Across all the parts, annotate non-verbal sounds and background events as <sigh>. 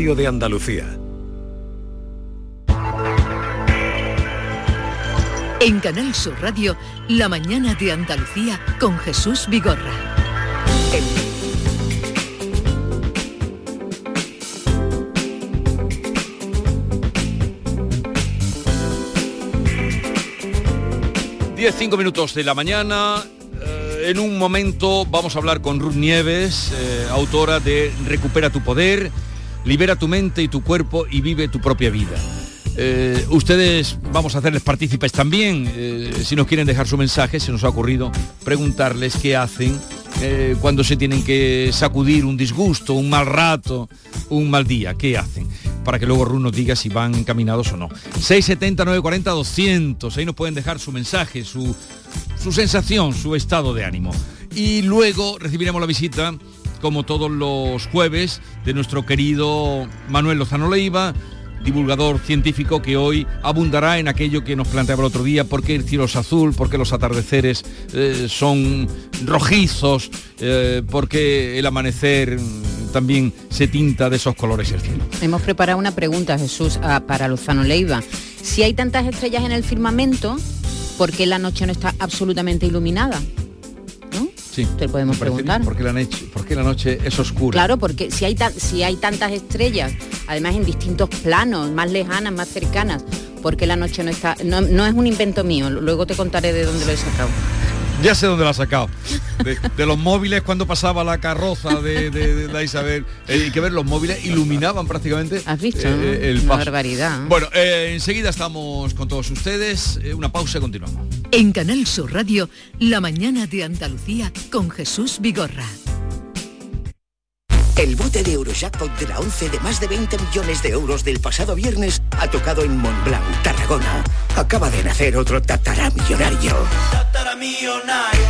de Andalucía. En Canal Sur Radio, La mañana de Andalucía con Jesús Vigorra. Diez, cinco minutos de la mañana. Eh, en un momento vamos a hablar con Ruth Nieves, eh, autora de Recupera tu poder, libera tu mente y tu cuerpo y vive tu propia vida. Eh, ustedes vamos a hacerles partícipes también, eh, si nos quieren dejar su mensaje, se nos ha ocurrido preguntarles qué hacen eh, cuando se tienen que sacudir un disgusto, un mal rato, un mal día, qué hacen, para que luego Ruth nos diga si van encaminados o no. 670 940 200, ahí nos pueden dejar su mensaje, su, su sensación, su estado de ánimo. Y luego recibiremos la visita como todos los jueves, de nuestro querido Manuel Lozano Leiva, divulgador científico que hoy abundará en aquello que nos planteaba el otro día, por qué el cielo es azul, por qué los atardeceres eh, son rojizos, eh, por qué el amanecer también se tinta de esos colores el cielo. Hemos preparado una pregunta, Jesús, para Lozano Leiva. Si hay tantas estrellas en el firmamento, ¿por qué la noche no está absolutamente iluminada? Sí, Te lo podemos preguntar. ¿Por qué la noche, por qué la noche es oscura? Claro, porque si hay, tan- si hay tantas estrellas, además en distintos planos, más lejanas, más cercanas, ¿por qué la noche no está? No, no es un invento mío, luego te contaré de dónde lo he sacado. Ya sé dónde la ha sacado. De, de los móviles cuando pasaba la carroza de, de- de la Isabel. Eh, hay que ver, los móviles iluminaban prácticamente ¿Has visto? eh, el Una paso. barbaridad. Bueno, eh, enseguida estamos con todos ustedes. Eh, una pausa y continuamos. En Canal Sur Radio, La mañana de Andalucía con Jesús Vigorra. El bote de Eurojackpot de la 11 de más de 20 millones de euros del pasado viernes ha tocado en Montblanc, Tarragona. Acaba de nacer otro tataramillonario.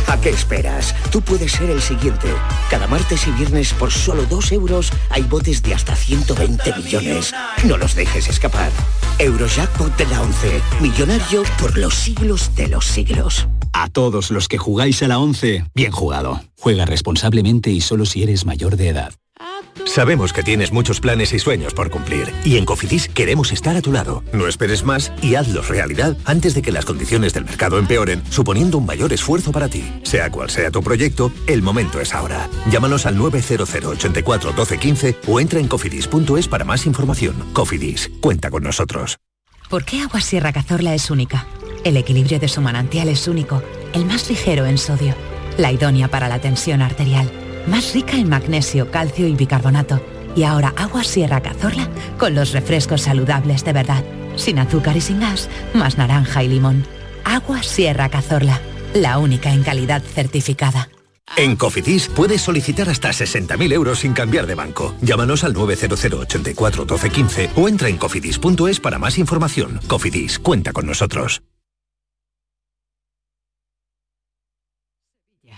¿A qué esperas? Tú puedes ser el siguiente. Cada martes y viernes por solo 2 euros hay botes de hasta 120 millones. No los dejes escapar. Eurojackpot de la 11. Millonario por los siglos de los siglos. A todos los que jugáis a la 11, bien jugado. Juega responsablemente y solo si eres mayor de edad. Sabemos que tienes muchos planes y sueños por cumplir y en Cofidis queremos estar a tu lado. No esperes más y hazlos realidad antes de que las condiciones del mercado empeoren, suponiendo un mayor esfuerzo para ti. Sea cual sea tu proyecto, el momento es ahora. Llámanos al 900 84 12 15 o entra en cofidis.es para más información. Cofidis, cuenta con nosotros. ¿Por qué Agua Sierra Cazorla es única? El equilibrio de su manantial es único, el más ligero en sodio, la idónea para la tensión arterial, más rica en magnesio, calcio y bicarbonato. Y ahora Agua Sierra Cazorla con los refrescos saludables de verdad, sin azúcar y sin gas, más naranja y limón. Agua Sierra Cazorla, la única en calidad certificada. En Cofidis puedes solicitar hasta 60.000 euros sin cambiar de banco. Llámanos al 900 84 12 15 o entra en cofidis.es para más información. Cofidis, cuenta con nosotros.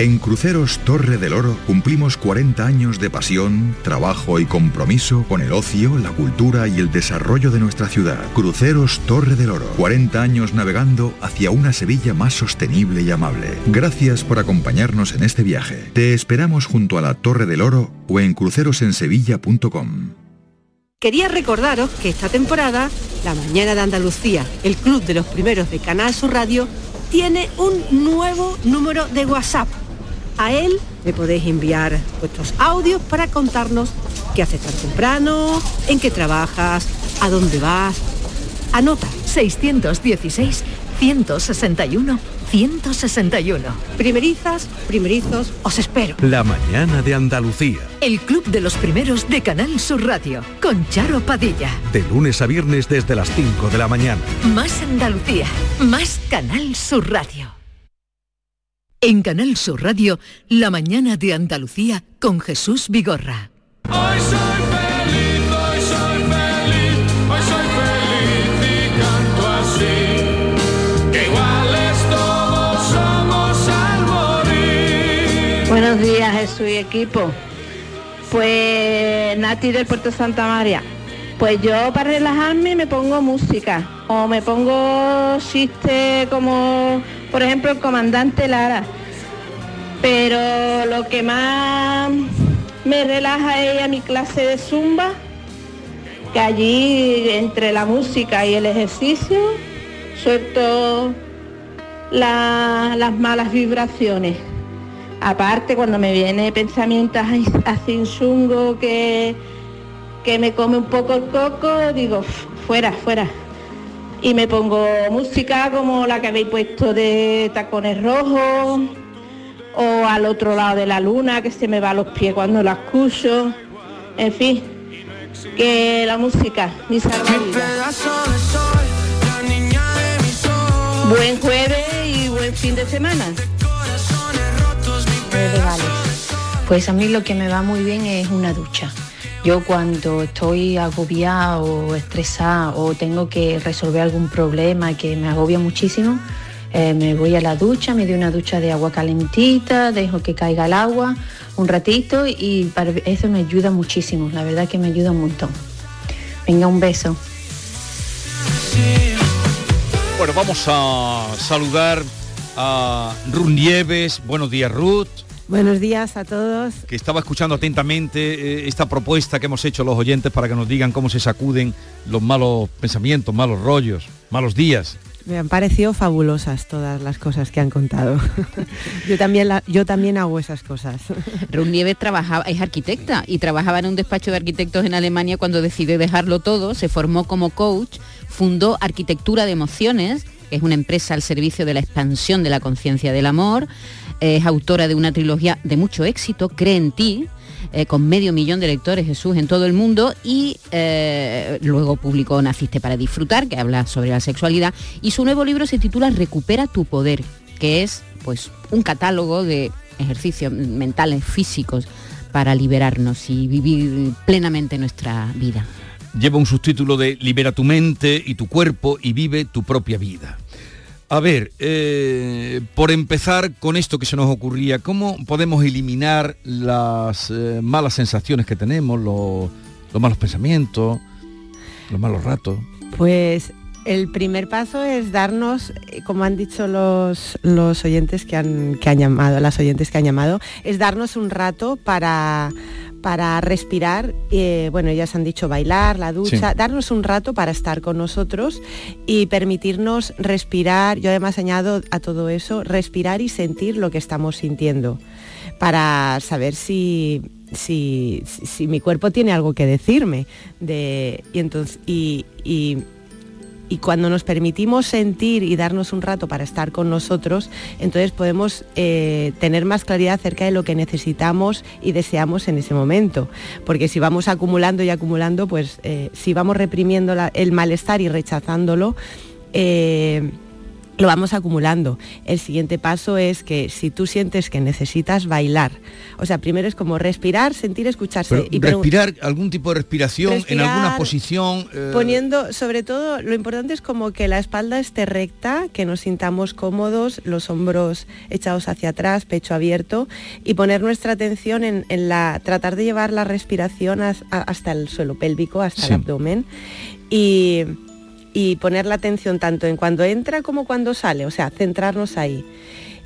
En Cruceros Torre del Oro cumplimos 40 años de pasión, trabajo y compromiso con el ocio, la cultura y el desarrollo de nuestra ciudad. Cruceros Torre del Oro. 40 años navegando hacia una Sevilla más sostenible y amable. Gracias por acompañarnos en este viaje. Te esperamos junto a la Torre del Oro o en crucerosensevilla.com. Quería recordaros que esta temporada, La Mañana de Andalucía, el club de los primeros de Canal Sur Radio, tiene un nuevo número de WhatsApp. A él le podéis enviar vuestros audios para contarnos qué haces tan temprano, en qué trabajas, a dónde vas. Anota 616 161 161. Primerizas, primerizos, os espero. La mañana de Andalucía. El club de los primeros de Canal Sur Radio con Charo Padilla. De lunes a viernes desde las 5 de la mañana. Más Andalucía, más Canal Sur Radio. En Canal Sur Radio, La mañana de Andalucía con Jesús Vigorra. Hoy soy feliz, hoy soy feliz, hoy soy feliz y canto así. Que iguales todos somos al morir. Buenos días, Jesús y equipo. Pues Nati del Puerto Santa María. Pues yo para relajarme me pongo música o me pongo chistes como por ejemplo el comandante Lara. Pero lo que más me relaja es a mi clase de zumba, que allí entre la música y el ejercicio suelto la- las malas vibraciones. Aparte, cuando me viene pensamientos así- chungo que, que me come un poco el coco, digo, "Fu- fuera, fuera. Y me pongo música como la que habéis puesto de tacones rojos, o al otro lado de la luna, que se me va a los pies cuando la escucho. En fin, que la música, mi salvavidas. Buen jueves y buen fin de semana. Pues a mí lo que me va muy bien es una ducha. Yo cuando estoy agobiada o estresada o tengo que resolver algún problema que me agobia muchísimo, eh, me voy a la ducha, me doy una ducha de agua calentita, dejo que caiga el agua un ratito y para eso me ayuda muchísimo, la verdad que me ayuda un montón. Venga, un beso. Bueno, vamos a saludar a Ruth Nieves. Buenos días, Ruth, Buenos días a todos. que estaba escuchando atentamente eh, esta propuesta que hemos hecho los oyentes para que nos digan cómo se sacuden los malos pensamientos, malos rollos, malos días. Me han parecido fabulosas todas las cosas que han contado. <laughs> yo, también la- yo también hago esas cosas. <laughs> Ruth Nieves trabajaba, es arquitecta y trabajaba en un despacho de arquitectos en Alemania cuando decidió dejarlo todo, se formó como coach, fundó Arquitectura de Emociones, que es una empresa al servicio de la expansión de la conciencia del amor, es autora de una trilogía de mucho éxito, Cree en ti, eh, con medio millón de lectores Jesús en todo el mundo y eh, luego publicó Naciste para disfrutar, que habla sobre la sexualidad, y su nuevo libro se titula Recupera tu poder, que es pues un catálogo de ejercicios mentales, físicos, para liberarnos y vivir plenamente nuestra vida. Lleva un subtítulo de Libera tu mente y tu cuerpo y vive tu propia vida. A ver, eh, por empezar con esto que se nos ocurría, ¿cómo podemos eliminar las eh, malas sensaciones que tenemos, los, los malos pensamientos, los malos ratos? Pues el primer paso es darnos, eh, como han dicho los, los oyentes que han, que han llamado, las oyentes que han llamado, es darnos un rato para, para respirar, eh, bueno, ellas han dicho bailar, la ducha, Sí. darnos un rato para estar con nosotros y permitirnos respirar, yo además añado a todo eso, respirar y sentir lo que estamos sintiendo, para saber si, si, si- si mi cuerpo tiene algo que decirme. De, y, entonces, y, y- y cuando nos permitimos sentir y darnos un rato para estar con nosotros, entonces podemos eh, tener más claridad acerca de lo que necesitamos y deseamos en ese momento. Porque si vamos acumulando y acumulando, pues eh, si vamos reprimiendo el malestar y rechazándolo, eh, lo vamos acumulando. El siguiente paso es que si tú sientes que necesitas bailar, o sea, primero es como respirar, sentir, escucharse. Pero y respirar, algún tipo de respiración en alguna posición. eh, Poniendo, sobre todo, lo importante es como que la espalda esté recta, que nos sintamos cómodos, los hombros echados hacia atrás, pecho abierto, y poner nuestra atención en, en la, tratar de llevar la respiración a- hasta el suelo pélvico, hasta Sí. el abdomen, y, y poner la atención tanto en cuando entra como cuando sale, o sea, centrarnos ahí.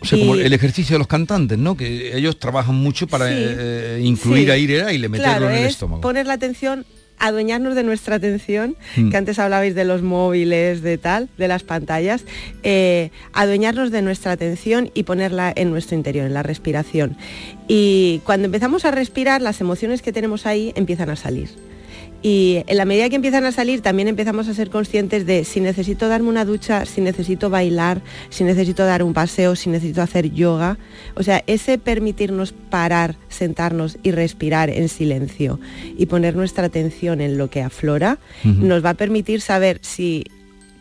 O sea, como Y- el ejercicio de los cantantes, ¿no? Que ellos trabajan mucho para Sí, eh, incluir sí. ahí el aire, meterlo Claro, en el es estómago. poner la atención adueñarnos de nuestra atención, Mm. que antes hablabais de los móviles, de tal, de las pantallas, eh, adueñarnos de nuestra atención y ponerla en nuestro interior, en la respiración. Y cuando empezamos a respirar, las emociones que tenemos ahí empiezan a salir. Y en la medida que empiezan a salir, también empezamos a ser conscientes de si necesito darme una ducha, si necesito bailar, si necesito dar un paseo, si necesito hacer yoga. O sea, ese permitirnos parar, sentarnos y respirar en silencio y poner nuestra atención en lo que aflora, nos va a permitir saber si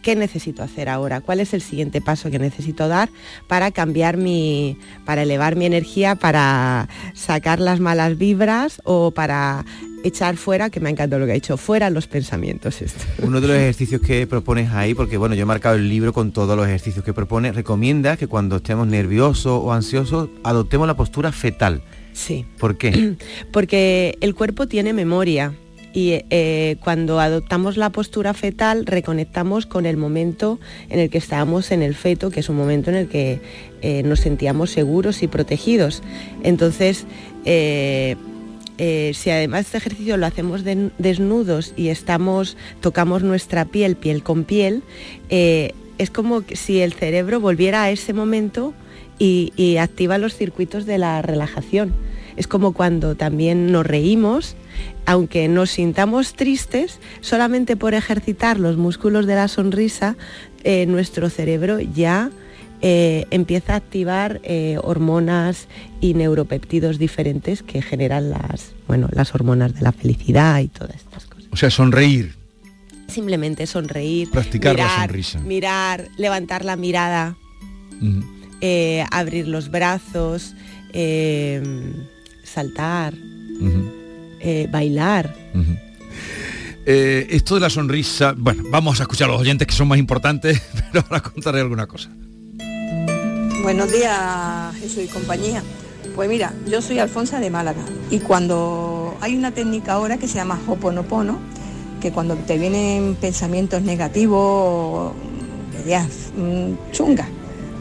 qué necesito hacer ahora, cuál es el siguiente paso que necesito dar para cambiar mi, para elevar mi energía, para sacar las malas vibras o para echar fuera, que me ha encantado lo que ha dicho, fuera los pensamientos. Esto. Uno de los ejercicios que propones ahí, porque bueno, yo he marcado el libro con todos los ejercicios que propone, recomienda que cuando estemos nerviosos o ansiosos adoptemos la postura fetal. Sí. ¿Por qué? <clears throat> Porque el cuerpo tiene memoria y eh, cuando adoptamos la postura fetal reconectamos con el momento en el que estábamos en el feto, que es un momento en el que eh, nos sentíamos seguros y protegidos. Entonces, eh, eh, si además este ejercicio lo hacemos de- desnudos y estamos, tocamos nuestra piel, piel con piel, eh, es como si el cerebro volviera a ese momento y, y activa los circuitos de la relajación. Es como cuando también nos reímos, aunque nos sintamos tristes, solamente por ejercitar los músculos de la sonrisa, eh, nuestro cerebro ya eh, empieza a activar eh, hormonas y neuropeptidos diferentes que generan las, bueno, las hormonas de la felicidad y todas estas cosas. O sea, sonreír. Simplemente sonreír, Practicar la sonrisa. mirar, levantar la mirada, eh, abrir los brazos, saltar, bailar. Eh, esto de la sonrisa, bueno, vamos a escuchar a los oyentes que son más importantes, <laughs> pero ahora contaré alguna cosa. Buenos días, Jesús y compañía. Pues mira, yo soy Alfonsa de Málaga y cuando hay una técnica ahora que se llama Hoponopono, que cuando te vienen pensamientos negativos, ideas mm, chungas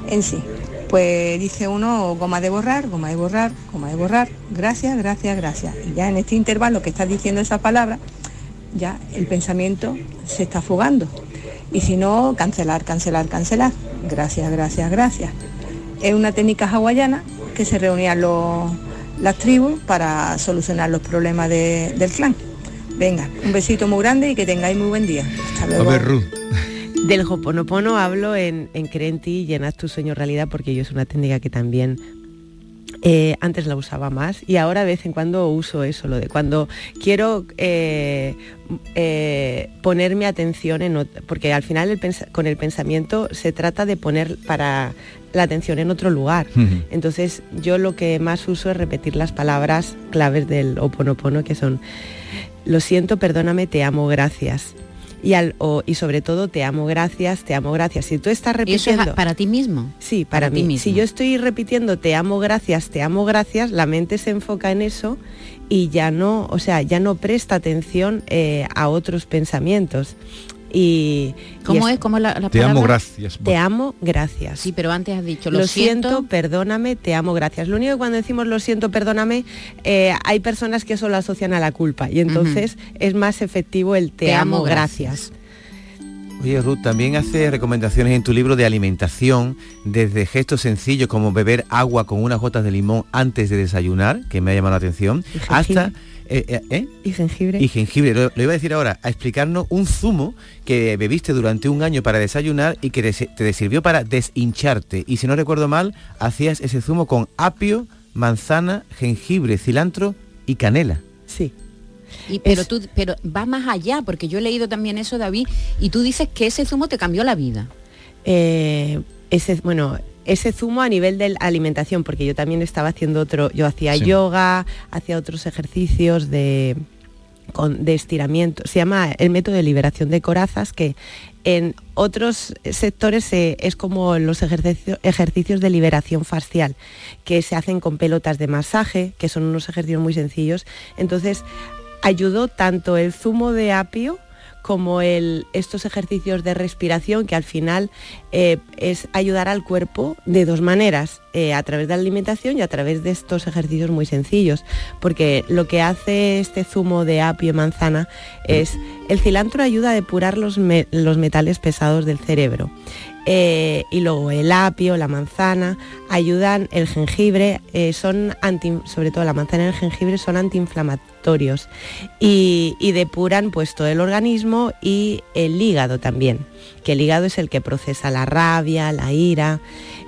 en sí, pues dice uno goma de borrar, goma de borrar, goma de borrar, gracias, gracias, gracias. Y ya en este intervalo que estás diciendo esa palabra, ya el pensamiento se está fugando. Y si no, cancelar, cancelar, cancelar. Gracias, gracias, gracias. Es una técnica hawaiana que se reunían los- las tribus para solucionar los problemas de- del clan. Venga, un besito muy grande y que tengáis muy buen día. Hasta luego. Del Hoponopono hablo en, en Cree en ti y haz tu sueño realidad porque yo es una técnica que también eh, antes la usaba más y ahora de vez en cuando uso eso, lo de cuando quiero eh, eh, poner mi atención en porque al final el con el pensamiento se trata de poner para la atención en otro lugar. Entonces yo lo que más uso es repetir las palabras claves del Hoponopono que son lo siento, perdóname, te amo, gracias. Y, al, o- y sobre todo te amo, gracias, te amo, gracias. Si tú estás ¿Y eso es repitiendo... para ti mismo? Sí, para, Para ti mí. mismo. Si yo estoy repitiendo te amo, gracias, te amo, gracias, la mente se enfoca en eso y ya no, o sea, ya no presta atención eh, a otros pensamientos. Y, y ¿Cómo es? ¿Cómo la, la Te amo, gracias. Te amo, gracias. Sí, pero antes has dicho, Lo, lo, siento, perdóname, te amo, gracias. Lo único que cuando decimos lo siento, perdóname, eh, hay personas que eso lo asocian a la culpa y entonces es más efectivo el te, Te amo, amo, gracias. Oye, Ruth, también hace recomendaciones en tu libro de alimentación, desde gestos sencillos como beber agua con unas gotas de limón antes de desayunar, que me ha llamado la atención, hasta... eh, eh, ¿eh? Y jengibre. Y jengibre, lo, lo iba a decir ahora, a explicarnos un zumo que bebiste durante un año para desayunar y que des- te sirvió para deshincharte. Y si no recuerdo mal, hacías ese zumo con apio, manzana, jengibre, cilantro y canela. Sí. Y, pero tú, pero va más allá, porque yo he leído también eso, David, y tú dices que ese zumo te cambió la vida. Eh, ese, bueno, ese zumo a nivel de la alimentación, porque yo también estaba haciendo otro, yo hacía Sí. yoga, hacía otros ejercicios de, con- de estiramiento. Se llama el método de liberación de corazas, que en otros sectores eh, es como los ejercicio- ejercicios de liberación facial, que se hacen con pelotas de masaje, que son unos ejercicios muy sencillos. Entonces, ayudó tanto el zumo de apio como estos ejercicios de respiración que al final eh, es ayudar al cuerpo de dos maneras, eh, a través de la alimentación y a través de estos ejercicios muy sencillos, porque lo que hace este zumo de apio y manzana es, el cilantro ayuda a depurar los metales pesados del cerebro. Eh, y luego el apio, la manzana, ayudan, el jengibre, eh, son sobre todo la manzana y el jengibre son antiinflamatorios y, y depuran pues todo el organismo y el hígado también, que el hígado es el que procesa la rabia, la ira.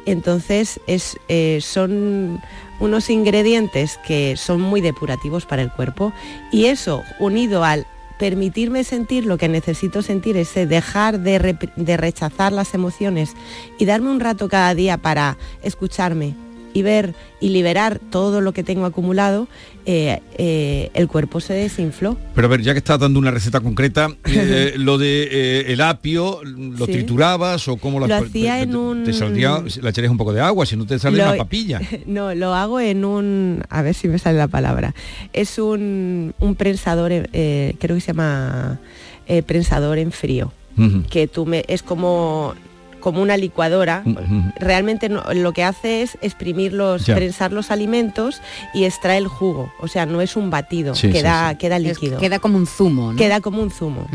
Entonces es, eh, son unos ingredientes que son muy depurativos para el cuerpo y eso unido al permitirme sentir lo que necesito sentir, ese dejar de, de rechazar las emociones y darme un rato cada día para escucharme y ver y liberar todo lo que tengo acumulado, eh, eh, el cuerpo se desinfló. Pero a ver, ya que estás dando una receta concreta, eh, <laughs> lo de el apio, ¿lo Sí. triturabas o cómo Lo te- hacía te- en te- un- Te saldría, le echarías un poco de agua, si no te sale Lo- una papilla. <laughs> No, lo hago en un, a ver si me sale la palabra, es un, un prensador, creo que se llama prensador en frío, que tú me, es como, como una licuadora, Ujú. realmente no- lo que hace es exprimir los, Ya. prensar los alimentos y extrae el jugo, o sea, no es un batido, Sí, queda, sí. queda Es- líquido. queda como un zumo, ¿no? Queda como un zumo.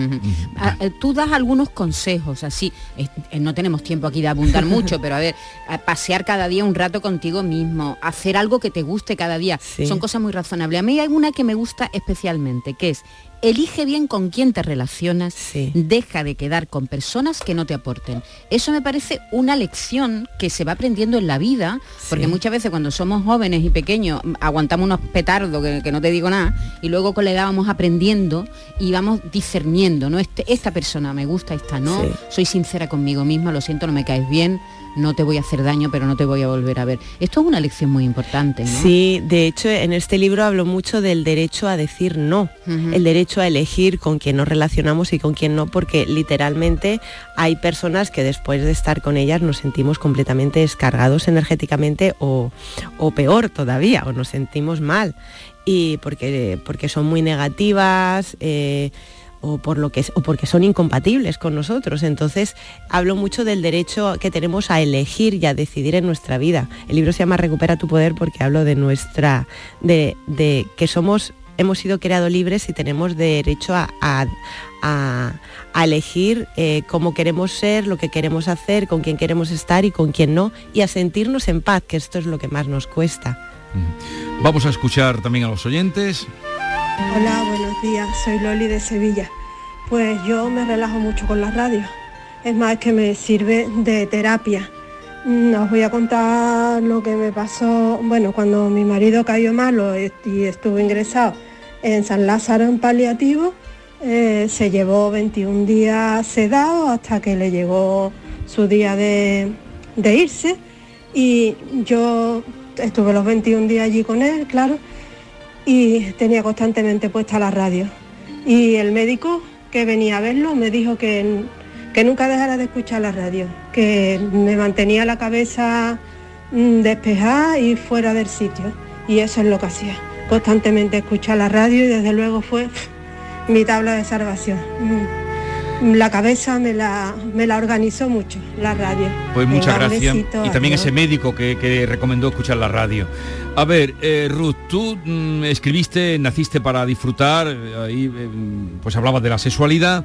Ah, eh, Tú das algunos consejos, así, es- eh, no tenemos tiempo aquí de abundar <laughs> mucho, pero a ver, a pasear cada día un rato contigo mismo, hacer algo que te guste cada día, son cosas muy razonables. A mí hay una que me gusta especialmente, que es, elige bien con quién te relacionas, deja de quedar con personas que no te aporten. Eso me parece una lección que se va aprendiendo en la vida, porque muchas veces cuando somos jóvenes y pequeños mm, aguantamos unos petardos que, que no te digo nada, y luego con la edad vamos aprendiendo y vamos discerniendo, ¿no? Este, esta persona me gusta, esta no, Sí. soy sincera conmigo misma, lo siento, no me caes bien, no te voy a hacer daño, pero no te voy a volver a ver. Esto es una lección muy importante, ¿no? Sí, de hecho en este libro hablo mucho del derecho a decir no, el derecho a elegir con quién nos relacionamos y con quién no, porque literalmente hay personas que después de estar con ellas nos sentimos completamente descargados energéticamente o, o peor todavía, o nos sentimos mal, y porque, porque son muy negativas. eh, o, por lo que, o porque son incompatibles con nosotros. Entonces hablo mucho del derecho que tenemos a elegir y a decidir en nuestra vida. El libro se llama Recupera tu poder porque hablo de nuestra, de, de que somos, hemos sido creados libres y tenemos derecho a, a- a- a elegir eh, cómo queremos ser, lo que queremos hacer, con quién queremos estar y con quién no, y a sentirnos en paz, que esto es lo que más nos cuesta. Vamos a escuchar también a los oyentes. Hola, buenos días. Soy Loli de Sevilla. Pues yo me relajo mucho con la radio. Es más, que me sirve de terapia. Mm, Os voy a contar lo que me pasó, bueno, cuando mi marido cayó malo y estuvo ingresado en San Lázaro en paliativo, eh, se llevó 21 días sedado hasta que le llegó su día de, de irse y yo estuve los 21 días allí con él, claro, y tenía constantemente puesta la radio. Y el médico que venía a verlo me dijo que, que nunca dejara de escuchar la radio, que me mantenía la cabeza mm, despejada y fuera del sitio. Y eso es lo que hacía, constantemente escuchar la radio y desde luego fue mi tabla de salvación. La cabeza me la, me la organizó mucho, la radio. Pues muchas Venga, gracias. besito, Y también adiós. ese médico que, que recomendó escuchar la radio. A ver, eh, Ruth, tú mm, escribiste, naciste para disfrutar, eh, ahí eh, pues hablabas de la sexualidad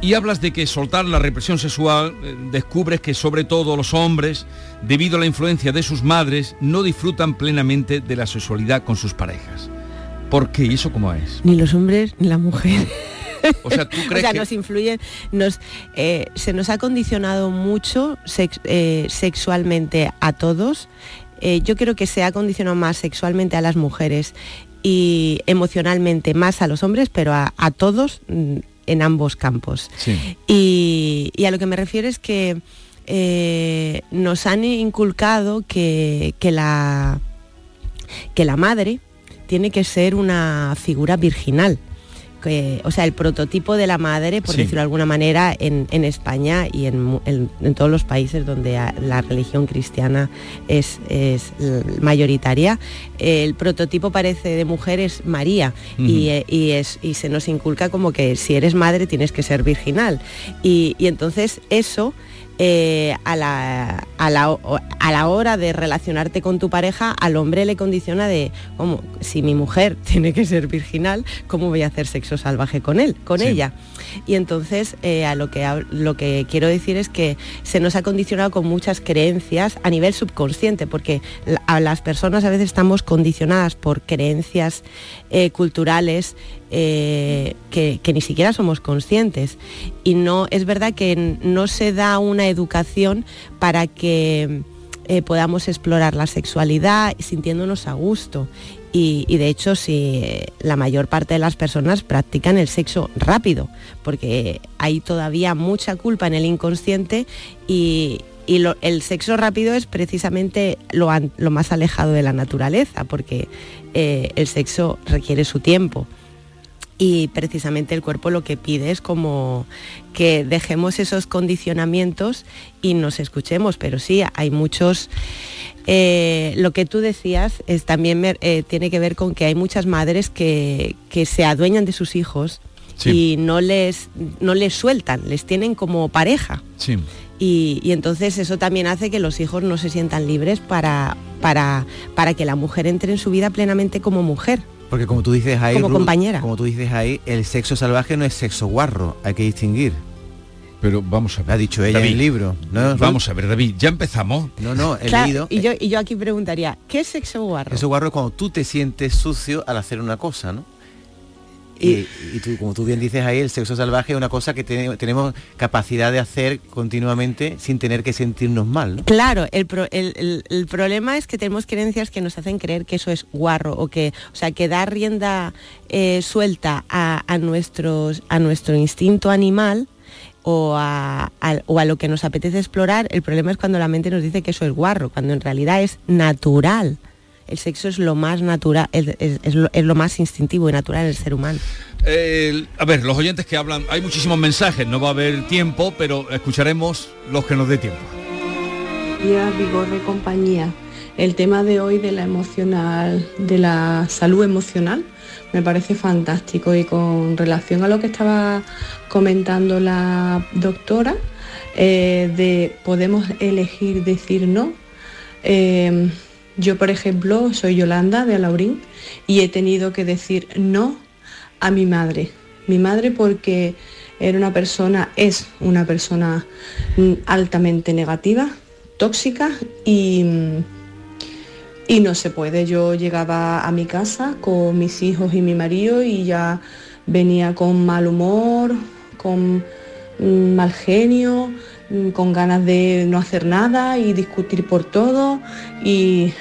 y hablas de que soltar la represión sexual eh, descubres que sobre todo los hombres, debido a la influencia de sus madres, no disfrutan plenamente de la sexualidad con sus parejas. ¿Por qué? ¿Y eso cómo es? Ni los hombres ni la mujer. O sea, ¿tú <laughs> o crees sea, que- nos influyen, nos, eh, se nos ha condicionado mucho sex- eh, sexualmente a todos. Eh, yo creo que se ha condicionado más sexualmente a las mujeres y emocionalmente más a los hombres, pero a, a todos mm, en ambos campos. Y, y a lo que me refiero es que nos han inculcado que, que la, que la madre tiene que ser una figura virginal que, o sea, el prototipo de la madre, por Sí. decirlo de alguna manera, en, en España y en, mu- en- en todos los países donde la religión cristiana es, mayoritaria, el prototipo parece de mujer es María eh, y es, y se nos inculca como que si eres madre tienes que ser virginal. Y, y entonces eso eh, a, la, a, la, a la hora de relacionarte con tu pareja, al hombre le condiciona de, como, si mi mujer <laughs> tiene que ser virginal, ¿cómo voy a hacer sexo salvaje con él, con Sí. ella? Y entonces eh, a lo que, lo que quiero decir es que se nos ha condicionado con muchas creencias a nivel subconsciente, porque a las personas a veces estamos condicionadas por creencias eh, culturales eh, que, ni siquiera somos conscientes. Y no es verdad que no se da una educación para que eh, podamos explorar la sexualidad sintiéndonos a gusto. Y, de hecho, si eh, la mayor parte de las personas practican el sexo rápido, porque hay todavía mucha culpa en el inconsciente y, el sexo rápido es precisamente lo, más alejado de la naturaleza, porque el sexo requiere su tiempo y precisamente el cuerpo lo que pide es como que dejemos esos condicionamientos y nos escuchemos, pero sí, hay muchos... eh, lo que tú decías es también me- eh, tiene que ver con que hay muchas madres que, que se adueñan de sus hijos Sí. y no les, no les sueltan, les tienen como pareja. Sí. Y, y entonces eso también hace que los hijos no se sientan libres para, para, para que la mujer entre en su vida plenamente como mujer. Porque como tú dices ahí, Como compañera. como tú dices ahí, el sexo salvaje no es sexo guarro, hay que distinguir. Pero vamos a ver. Ha dicho ella David, en el libro. ¿no? Vamos a ver, David, ya empezamos. No, no, he Claro, leído. y, yo, y yo aquí preguntaría, ¿qué es sexo guarro? Eso guarro es cuando tú te sientes sucio al hacer una cosa, ¿no? Y, y tú, como tú bien dices ahí, el sexo salvaje es una cosa que te- tenemos capacidad de hacer continuamente sin tener que sentirnos mal, ¿no? Claro, el, pro- el- el- el problema es que tenemos creencias que nos hacen creer que eso es guarro o que, o sea, que dar rienda eh, suelta a, a nuestros, a nuestro instinto animal o a, o a lo que nos apetece explorar, el problema es cuando la mente nos dice que eso es guarro, cuando en realidad es natural. El sexo es lo más natural, es, es- es lo, es lo más instintivo y natural del ser humano. Eh, a ver, los oyentes que hablan, hay muchísimos mensajes, no va a haber tiempo, pero escucharemos los que nos dé tiempo. días, Vigor de compañía. El tema de hoy de la emocional, de la salud emocional, me parece fantástico y con relación a lo que estaba comentando la doctora, eh, de podemos elegir decir no. Eh, yo, por ejemplo, soy Yolanda de Alaurín y he tenido que decir no a mi madre. Mi madre porque era una persona, es una persona mm, altamente negativa, tóxica y, mm, y no se puede. Yo llegaba a mi casa con mis hijos y mi marido y ya venía con mal humor, con mm, mal genio, con ganas de no hacer nada y discutir por todo y,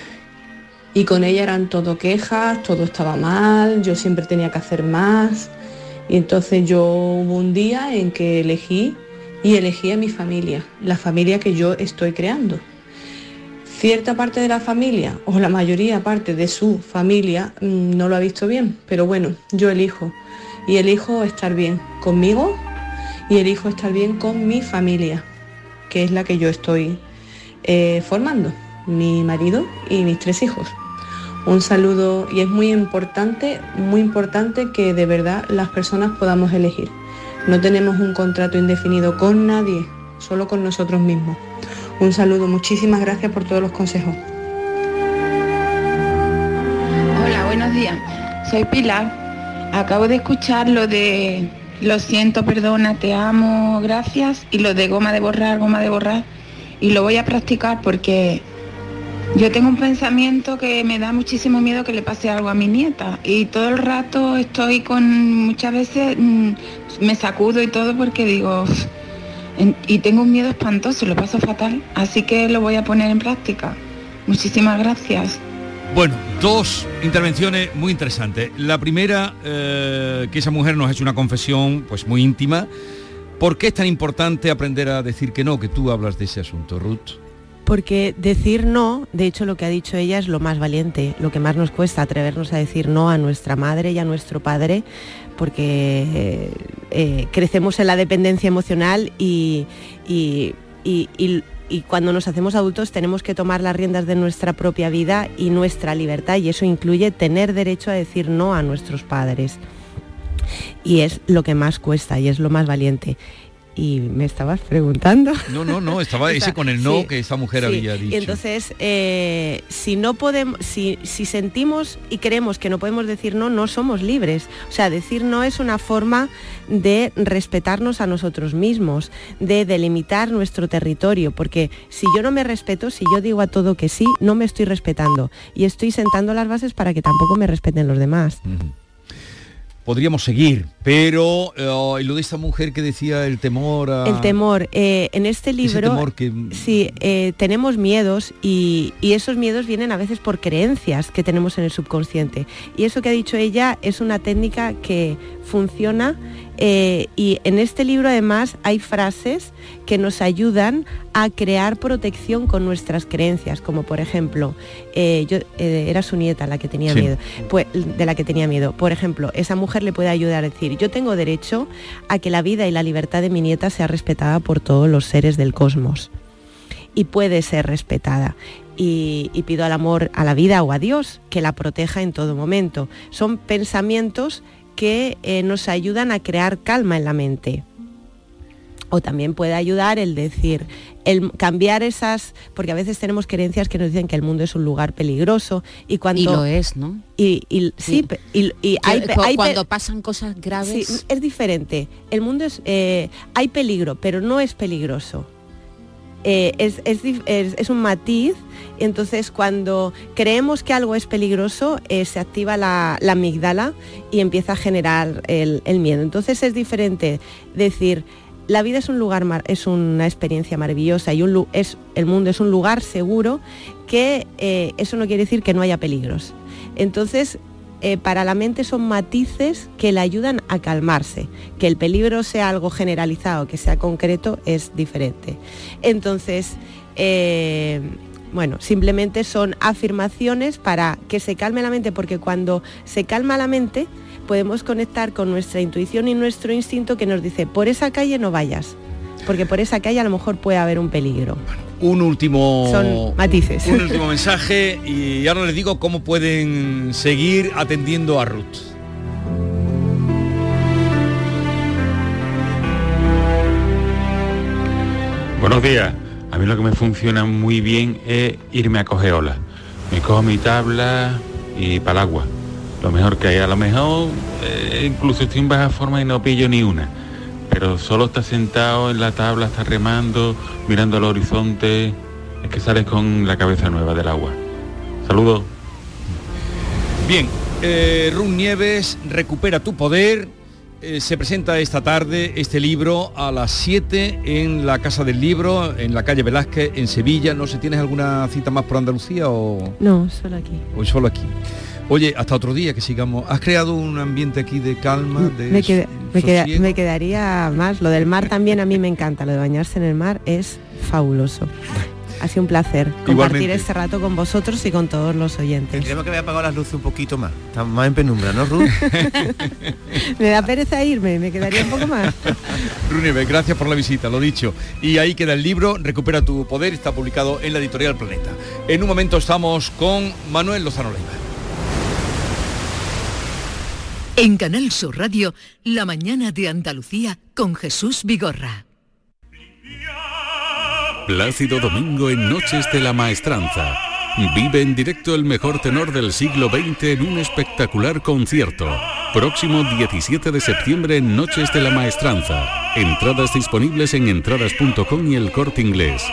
y con ella eran todo quejas, todo estaba mal, yo siempre tenía que hacer más. Y entonces yo hubo un día en que elegí y elegí a mi familia, la familia que yo estoy creando. Cierta parte de la familia, o la mayoría parte de su familia, mm, no lo ha visto bien, pero bueno, yo elijo. Y elijo estar bien conmigo y elijo estar bien con mi familia, que es la que yo estoy eh, formando, mi marido y mis tres hijos. Un saludo y es muy importante, muy importante que de verdad las personas podamos elegir. No tenemos un contrato indefinido con nadie, solo con nosotros mismos. Un saludo, muchísimas gracias por todos los consejos. Hola, buenos días. Soy Pilar. Acabo de escuchar lo de lo siento, perdona, te amo, gracias y lo de goma de borrar, goma de borrar. Y lo voy a practicar porque yo tengo un pensamiento que me da muchísimo miedo que le pase algo a mi nieta. Y todo el rato estoy con, muchas veces mm, me sacudo y todo porque digo, y tengo un miedo espantoso, lo paso fatal. Así que lo voy a poner en práctica. Muchísimas gracias. Bueno, dos intervenciones muy interesantes. La primera, eh, que esa mujer nos ha hecho una confesión pues muy íntima. ¿Por qué es tan importante aprender a decir que no? Que tú hablas de ese asunto, Ruth. Porque decir no, de hecho lo que ha dicho ella es lo más valiente, lo que más nos cuesta atrevernos a decir no a nuestra madre y a nuestro padre, porque eh, eh, crecemos en la dependencia emocional y, y- y- cuando nos hacemos adultos tenemos que tomar las riendas de nuestra propia vida y nuestra libertad y eso incluye tener derecho a decir no a nuestros padres. Y es lo que más cuesta y es lo más valiente. Y me estabas preguntando. No, no, no, estaba <laughs> ese con el no sí, que esta mujer sí. había dicho. Y entonces, eh, si no podemos, si, si sentimos y creemos que no podemos decir no, no somos libres. O sea, decir no es una forma de respetarnos a nosotros mismos, de delimitar nuestro territorio, porque si yo no me respeto, si yo digo a todo que sí, no me estoy respetando y estoy sentando las bases para que tampoco me respeten los demás. Podríamos seguir, pero eh, y lo de esta mujer que decía el temor a... El temor. eh, en este libro, temor que... sí, eh, tenemos miedos y, y esos miedos vienen a veces por creencias que tenemos en el subconsciente. Y eso que ha dicho ella es una técnica que funciona eh, y en este libro además hay frases que nos ayudan a crear protección con nuestras creencias, como por ejemplo, eh, yo eh, era su nieta la que tenía Sí. miedo, pues de la que tenía miedo. Por ejemplo, esa mujer le puede ayudar a decir, yo tengo derecho a que la vida y la libertad de mi nieta sea respetada por todos los seres del cosmos. Y puede ser respetada. Y, y pido al amor, a la vida o a Dios que la proteja en todo momento. Son pensamientos que eh, nos ayudan a crear calma en la mente. O también puede ayudar el decir, el cambiar esas, porque a veces tenemos creencias que nos dicen que el mundo es un lugar peligroso y cuando Y lo es, ¿no? y, y- sí, y, y hay, hay cuando pasan cosas graves. Sí, es diferente. El mundo es eh, hay peligro, pero no es peligroso. Eh, es, es es- un matiz. Entonces, cuando creemos que algo es peligroso, eh, se activa la, la amígdala y empieza a generar el, el miedo. Entonces, es diferente decir, la vida es un lugar, es una experiencia maravillosa y un, es, el mundo es un lugar seguro, que eh, eso no quiere decir que no haya peligros. Entonces, eh, para la mente son matices que le ayudan a calmarse. Que el peligro sea algo generalizado, que sea concreto, es diferente. Entonces, eh, bueno, simplemente son afirmaciones para que se calme la mente, porque cuando se calma la mente, podemos conectar con nuestra intuición y nuestro instinto que nos dice, por esa calle no vayas, porque por esa calle a lo mejor puede haber un peligro. Un último... Son matices. Un último mensaje y ahora les digo cómo pueden seguir atendiendo a Ruth. Buenos días. A mí lo que me funciona muy bien es irme a coger olas. Me cojo mi tabla y para el agua. Lo mejor que hay. A lo mejor eh, incluso estoy en baja forma y no pillo ni una. Pero solo estar sentado en la tabla, estar remando, mirando al horizonte, es que sales con la cabeza nueva del agua. Saludos. Bien, eh, Nieves, recupera tu poder. Eh, se presenta esta tarde este libro a las 7 en la Casa del Libro, en la calle Velázquez, en Sevilla. No sé, ¿tienes alguna cita más por Andalucía o, No, solo aquí. o solo aquí? Oye, hasta otro día que sigamos. ¿Has creado un ambiente aquí de calma, de Me, queda- me queda- sosiego? me quedaría más. Lo del mar también a mí me encanta. Lo de bañarse en el mar es fabuloso. Ha sido un placer compartir este rato con vosotros y con todos los oyentes. Tenemos que haber apagado las luces un poquito más. Está más en penumbra, ¿no, Ruth? <laughs> Me da pereza irme, me quedaría un poco más. <laughs> Ruth Nieves, gracias por la visita, lo dicho. Y ahí queda el libro, Recupera tu poder, está publicado en la editorial Planeta. En un momento estamos con Manuel Lozano Leiva. En Canal Sur Radio, La mañana de Andalucía con Jesús Vigorra. Plácido Domingo en Noches de la Maestranza. Vive en directo el mejor tenor del siglo XX en un espectacular concierto. Próximo 17 de septiembre en Noches de la Maestranza. Entradas disponibles en entradas.com y el corte inglés.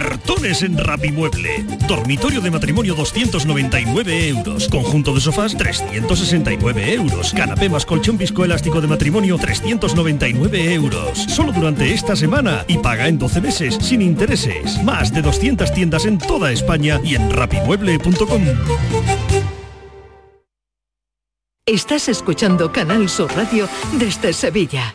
Ofertones en Rapimueble. Dormitorio de matrimonio 299 euros. Conjunto de sofás 369 euros. Canapé más colchón viscoelástico de matrimonio 399 euros. Solo durante esta semana y paga en 12 meses sin intereses. Más de 200 tiendas en toda España y en rapimueble.com. Estás escuchando Canal Sur Radio desde Sevilla.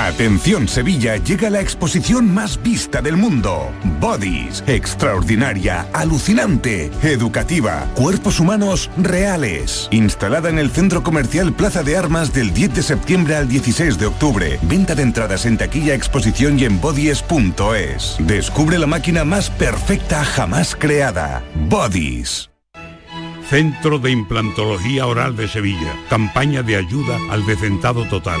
Atención Sevilla, llega la exposición más vista del mundo. Bodies, extraordinaria, alucinante, educativa, cuerpos humanos reales. Instalada en el Centro Comercial Plaza de Armas del 10 de septiembre al 16 de octubre. Venta de entradas en taquilla, exposición y en bodies.es. Descubre la máquina más perfecta jamás creada. Bodies. Centro de Implantología Oral de Sevilla. Campaña de ayuda al decentado total.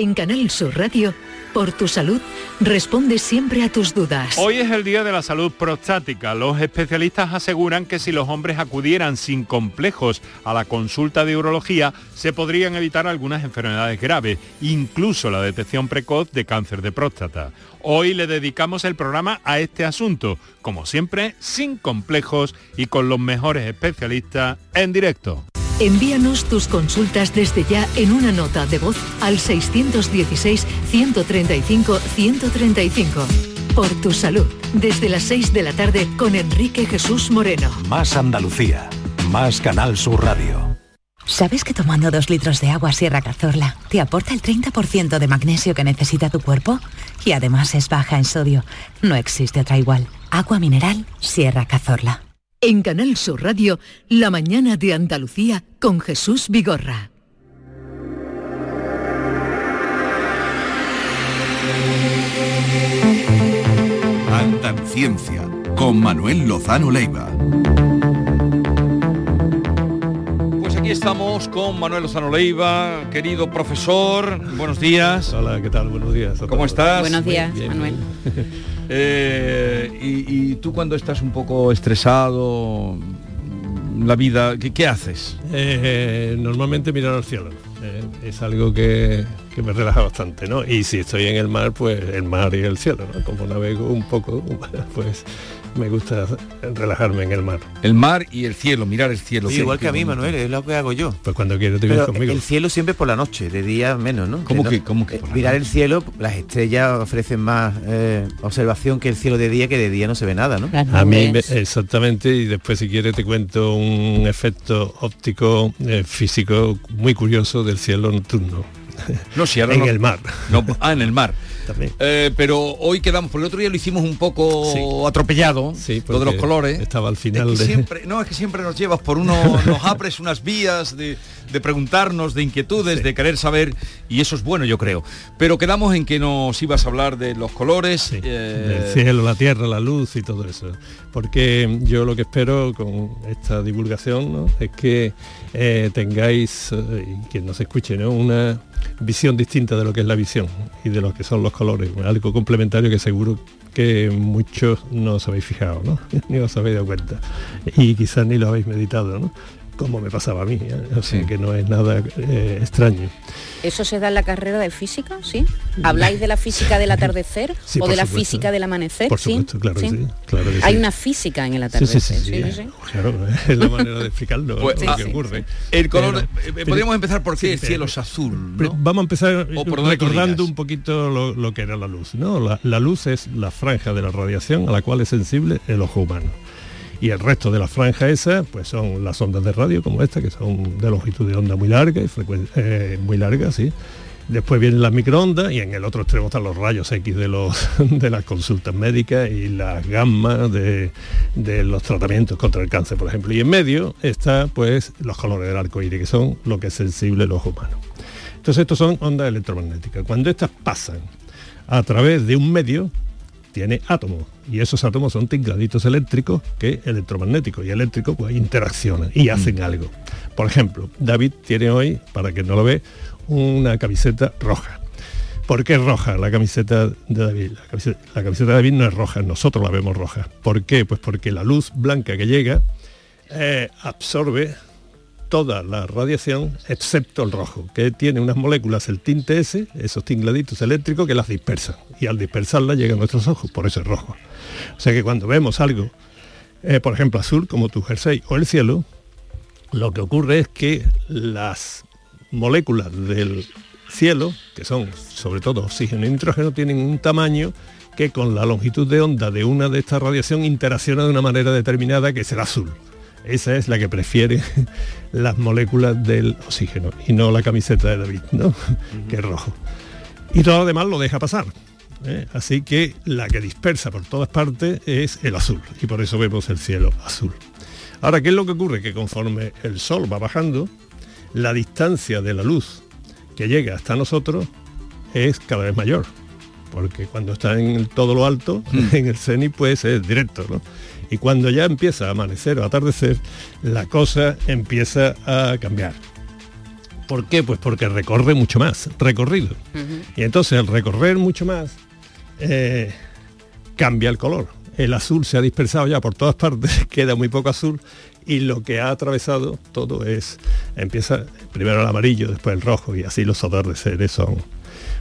En Canal Sur Radio, por tu salud, responde siempre a tus dudas. Hoy es el Día de la Salud Prostática. Los especialistas aseguran que si los hombres acudieran sin complejos a la consulta de urología, se podrían evitar algunas enfermedades graves, incluso la detección precoz de cáncer de próstata. Hoy le dedicamos el programa a este asunto, como siempre, sin complejos y con los mejores especialistas en directo. Envíanos tus consultas desde ya en una nota de voz al 616-135-135. Por tu salud, desde las 6 de la tarde con Enrique Jesús Moreno. Más Andalucía. Más Canal Sur Radio. ¿Sabes que tomando dos litros de agua Sierra Cazorla te aporta el 30% de magnesio que necesita tu cuerpo? Y además es baja en sodio. No existe otra igual. Agua mineral Sierra Cazorla. En Canal Sur Radio, La mañana de Andalucía con Jesús Vigorra. Andaluciencia, con Manuel Lozano Leiva. Pues aquí estamos con Manuel Lozano Leiva, querido profesor. Buenos días. Hola, ¿qué tal? Buenos días. ¿Cómo estás? Buenos días, Bien, Manuel. <laughs> Eh, y, tú cuando estás un poco estresado, la vida, ¿qué, qué haces? Eh, normalmente mirar al cielo. eh, es algo que, que me relaja bastante, ¿no? Y si estoy en el mar, pues el mar y el cielo, ¿no? Como navego un poco, <laughs> pues me gusta relajarme en el mar. El mar y el cielo, mirar el cielo. Sí, igual que a mí, bonito. Manuel, es lo que hago yo. Pues cuando quieras te vienes conmigo. el cielo siempre por la noche, de día menos, ¿no? ¿Cómo que- cómo que eh, por mirar noche? el cielo, las estrellas ofrecen más eh, observación que el cielo de día, que de día no se ve nada, ¿no? A mí, me- exactamente, y después si quieres te cuento un efecto óptico eh, físico muy curioso del cielo nocturno. No, si ahora <laughs> en no- el mar. No, ah, en el mar. También. Eh, pero hoy quedamos, porque el otro día lo hicimos un poco atropellado, Sí, lo de los colores. Estaba al Es final que de... siempre, no, es que siempre nos llevas por uno, <laughs> nos abres unas vías de, de preguntarnos, de inquietudes, de querer saber, y eso es bueno, yo creo. Pero quedamos en que nos ibas a hablar de los colores. eh, el cielo, la tierra, la luz y todo eso. Porque yo lo que espero con esta divulgación ¿no? es que eh, tengáis, y quien nos escuche, ¿no? una visión distinta de lo que es la visión y de lo que son los colores. Algo complementario que seguro que muchos no os habéis fijado, ¿no? <laughs> ni os habéis dado cuenta. Y quizás ni lo habéis meditado. Como me pasaba a mí, ¿eh? o sea que no es nada eh, extraño. ¿Eso se da en la carrera de física? ¿Sí? ¿Habláis de la física del atardecer Sí, o de la supuesto. física del amanecer? Por ¿Sí? supuesto, claro que sí, claro que Hay sí. una física en el Sí, sí, atardecer. sí, sí, sí, sí. Claro, es la manera de explicarlo, Pues, lo ah, que ocurre. el color, Pero- eh, podríamos empezar por qué Sí, el cielo es azul. Vamos a empezar recordando un poquito lo, lo que era la luz. ¿no? La, la luz es la franja de la radiación a la cual es sensible el ojo humano. Y el resto de la franja esa, pues son las ondas de radio como esta, que son de longitud de onda muy larga y frecuen- eh, muy larga, sí. Después vienen las microondas y en el otro extremo están los rayos X de, los, <laughs> de las consultas médicas y las gammas de, de los tratamientos contra el cáncer, por ejemplo. Y en medio está pues los colores del arco iris, que son lo que es sensible el ojo humano. Entonces estos son ondas electromagnéticas. Cuando estas pasan a través de un medio, tiene átomos y esos átomos son tingladitos eléctricos que electromagnéticos y eléctricos pues interaccionan y hacen algo. Por ejemplo, David tiene hoy, para que no lo ve, una camiseta roja. ¿Por qué es roja la camiseta de David? La camiseta, la camiseta de David no es roja, nosotros la vemos roja. ¿Por qué? Pues porque la luz blanca que llega eh, absorbe toda la radiación excepto el rojo, que tiene unas moléculas, el tinte ese, esos tingladitos eléctricos que las dispersan. Y al dispersarla llega a nuestros ojos, por eso es rojo. O sea que cuando vemos algo, eh, por ejemplo azul, como tu jersey o el cielo, lo que ocurre es que las moléculas del cielo, que son sobre todo oxígeno y nitrógeno, tienen un tamaño que con la longitud de onda de una de estas radiación interacciona de una manera determinada que será azul. Esa es la que prefiere <laughs> las moléculas del oxígeno y no la camiseta de David, ¿no? que es rojo. Y todo lo demás lo deja pasar. ¿eh? Así que la que dispersa por todas partes es el azul y por eso vemos el cielo azul. Ahora, ¿qué es lo que ocurre? Que conforme el sol va bajando, la distancia de la luz que llega hasta nosotros es cada vez mayor. Porque cuando está en todo lo alto, <laughs> en el cenit, pues es directo, ¿no? Y cuando ya empieza a amanecer o atardecer, la cosa empieza a cambiar. ¿Por qué? Pues porque recorre mucho más, recorrido. Y entonces al recorrer mucho más, eh, cambia el color. El azul se ha dispersado ya por todas partes, <laughs> queda muy poco azul y lo que ha atravesado todo es, empieza primero el amarillo, después el rojo y así los atardeceres son.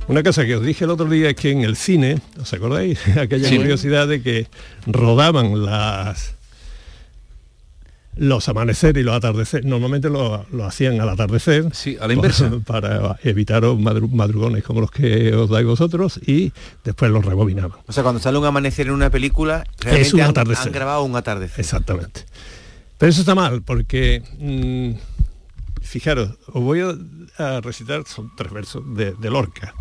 Una cosa que os dije el otro día es que en el cine, ¿os acordáis? <laughs> Aquella Sí. curiosidad de que rodaban las los amaneceres y los atardeceres, normalmente lo, lo hacían al atardecer. Sí, a la inversa. <laughs> Para evitaros madru- madrugones como los que os dais vosotros y después los rebobinaban. O sea, cuando sale un amanecer en una película, Es realmente un han, atardecer. han grabado un atardecer. Exactamente. Pero eso está mal, porque mm, fijaros, os voy a, recitar, son tres versos de, de Lorca.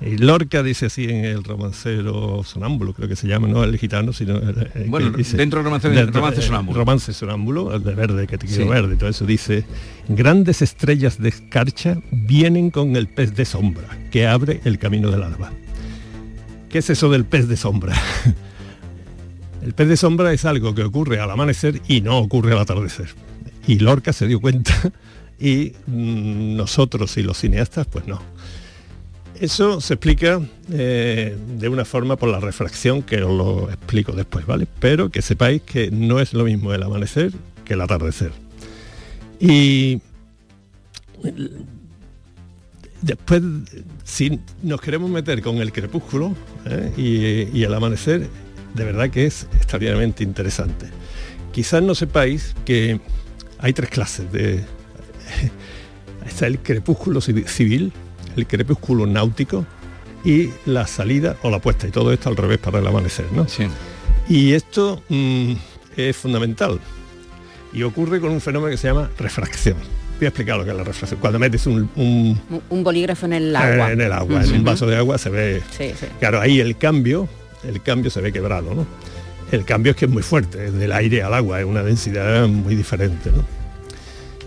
Y Lorca dice así en el romancero sonámbulo, creo que se llama, no el gitano, sino el, Bueno, dice- dentro del romance- de- de- romance sonámbulo. Romance sonámbulo, el de verde, que te quiero Sí. verde, y todo eso dice, grandes estrellas de escarcha vienen con el pez de sombra, que abre el camino del alba. ¿Qué es eso del pez de sombra? <laughs> El pez de sombra es algo que ocurre al amanecer y no ocurre al atardecer. Y Lorca se dio cuenta y nosotros y los cineastas, pues no. Eso se explica eh, de una forma por la refracción que os lo explico después, ¿vale? Pero que sepáis que no es lo mismo el amanecer que el atardecer. Y después, si nos queremos meter con el crepúsculo ¿eh? y, y el amanecer, de verdad que es extraordinariamente interesante. Quizás no sepáis que hay tres clases de... Está el crepúsculo civi- civil, el crepúsculo náutico y la salida o la puesta, y todo esto al revés para el amanecer, ¿no? Y esto mm, es fundamental. Y ocurre con un fenómeno que se llama refracción. Voy a explicar lo que es la refracción. Cuando metes un, un- Un- Un bolígrafo en el agua. eh, en el agua, en un vaso de agua se ve. Sí, sí. Claro, ahí el cambio, el cambio se ve quebrado, ¿no? El cambio es que es muy fuerte, es del aire al agua, es una densidad muy diferente, ¿no?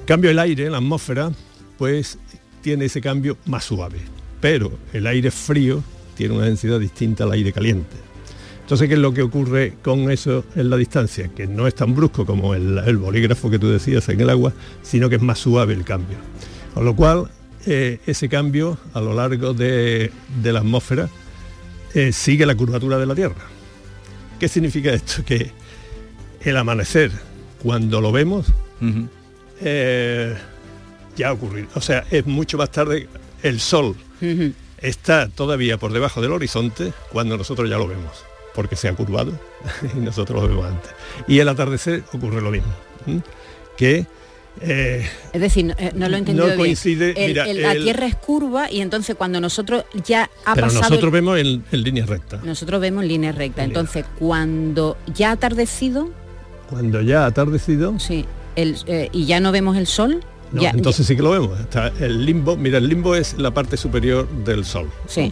Cambio el aire, la atmósfera, pues tiene ese cambio más suave. Pero el aire frío tiene una densidad distinta al aire caliente. Entonces, ¿qué es lo que ocurre con eso en la distancia? Que no es tan brusco como el, bolígrafo que tú decías en el agua, sino que es más suave el cambio. Con lo cual, eh, ese cambio a lo largo de, de la atmósfera eh, sigue la curvatura de la Tierra. ¿Qué significa esto? Que el amanecer, cuando lo vemos, eh, ya ha ocurrido. O sea, es mucho más tarde el sol está todavía por debajo del horizonte cuando nosotros ya lo vemos, porque se ha curvado <laughs> y nosotros lo vemos antes. Y el atardecer ocurre lo mismo, que eh, Es decir, no, eh, no lo he entendido No bien. coincide, El- mira, el- la el- Tierra es curva y entonces cuando nosotros ya ha pero pasado... nosotros vemos en, en línea recta. nosotros vemos línea recta. Entonces, cuando ya ha atardecido, Cuando ya ha atardecido, sí, el, eh, y ya no vemos el sol, no, ya, entonces sí que lo vemos. Está el limbo, mira, el limbo es la parte superior del sol. Sí.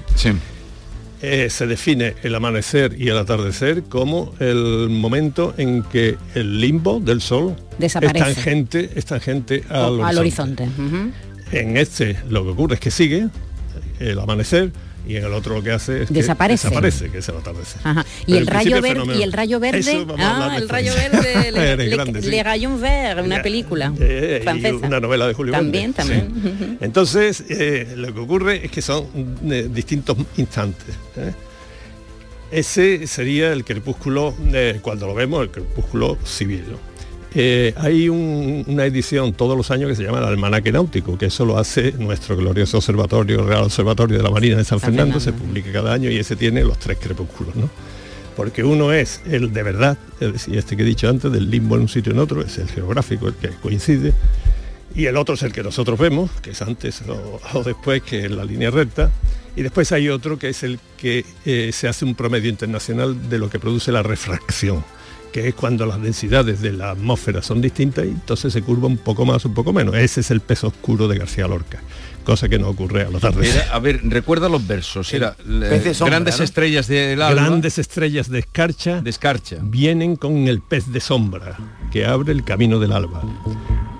Eh, se define el amanecer y el atardecer como el momento en que el limbo del sol Desaparece. es tangente, es tangente o- al, al horizonte. horizonte. En este lo que ocurre es que sigue el amanecer y en el otro lo que hace es que Desaparece. desaparece, que es el atardecer. Ajá. Y el rayo verde y el rayo verde, Eso ah, el rayo verde, <laughs> le, grande, sí. Le Rayons Vert, una Ya. película Eh, y una novela de Julio También, también. Sí. Entonces, eh, lo que ocurre es que son eh, distintos instantes. ¿eh? Ese sería el crepúsculo, cuando lo vemos, el crepúsculo civil. ¿no? Eh, hay un- una edición todos los años que se llama el Almanaque Náutico, que eso lo hace nuestro glorioso observatorio, Real Observatorio de la Marina de San San Fernando, Fernando. se publica cada año y ese tiene los tres crepúsculos. ¿no? Porque uno es el de verdad, es decir, este que he dicho antes, del limbo en un sitio en otro, es el geográfico, el que coincide, y el otro es el que nosotros vemos, que es antes o, o después, que es la línea recta, y después hay otro que es el que eh, se hace un promedio internacional de lo que produce la refracción, que es cuando las densidades de la atmósfera son distintas y entonces se curva un poco más, un poco menos. Ese es el peso oscuro de García Lorca, cosa que no ocurre a los tardes. Era- a ver, recuerda los versos. Era eh, pez de sombra, grandes ¿no? estrellas alba. Grandes estrellas de escarcha, de escarcha vienen con el pez de sombra que abre el camino del alba.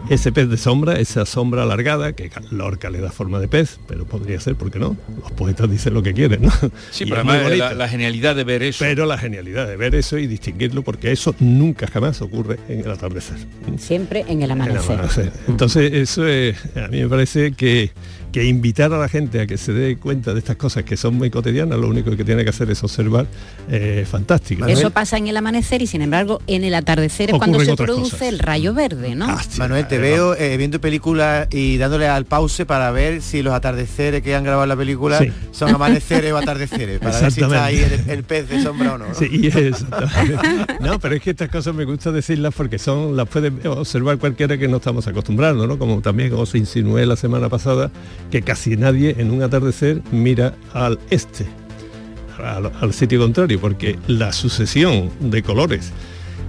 Ese pez de sombra, esa sombra alargada, que Lorca le da forma de pez, pero podría ser, ¿por qué no? Los poetas dicen lo que quieren, ¿no? Sí, Y pero además la, genialidad de ver eso. Pero la genialidad de ver eso y distinguirlo, porque eso nunca jamás ocurre en el atardecer. Siempre en el En el amanecer. amanecer. Entonces, eso es, a mí me parece que, que invitar a la gente a que se dé cuenta de estas cosas que son muy cotidianas, lo único que tiene que hacer es observar, eh, fantástico. Eso pasa en el amanecer y sin embargo en el atardecer es cuando se produce cosas. el rayo verde, ¿no? Ah, Manuel, te veo eh, viendo películas y dándole al pause para ver si los atardeceres que han grabado en la película Sí. son amaneceres o atardeceres, para ver si está ahí el, el pez de sombra o no. ¿no? Sí. <laughs> No, pero es que estas cosas me gusta decirlas porque son las puede observar cualquiera que no estamos acostumbrados, ¿no? Como también os insinué la semana pasada que casi nadie en un atardecer mira al este, al, al sitio contrario, porque la sucesión de colores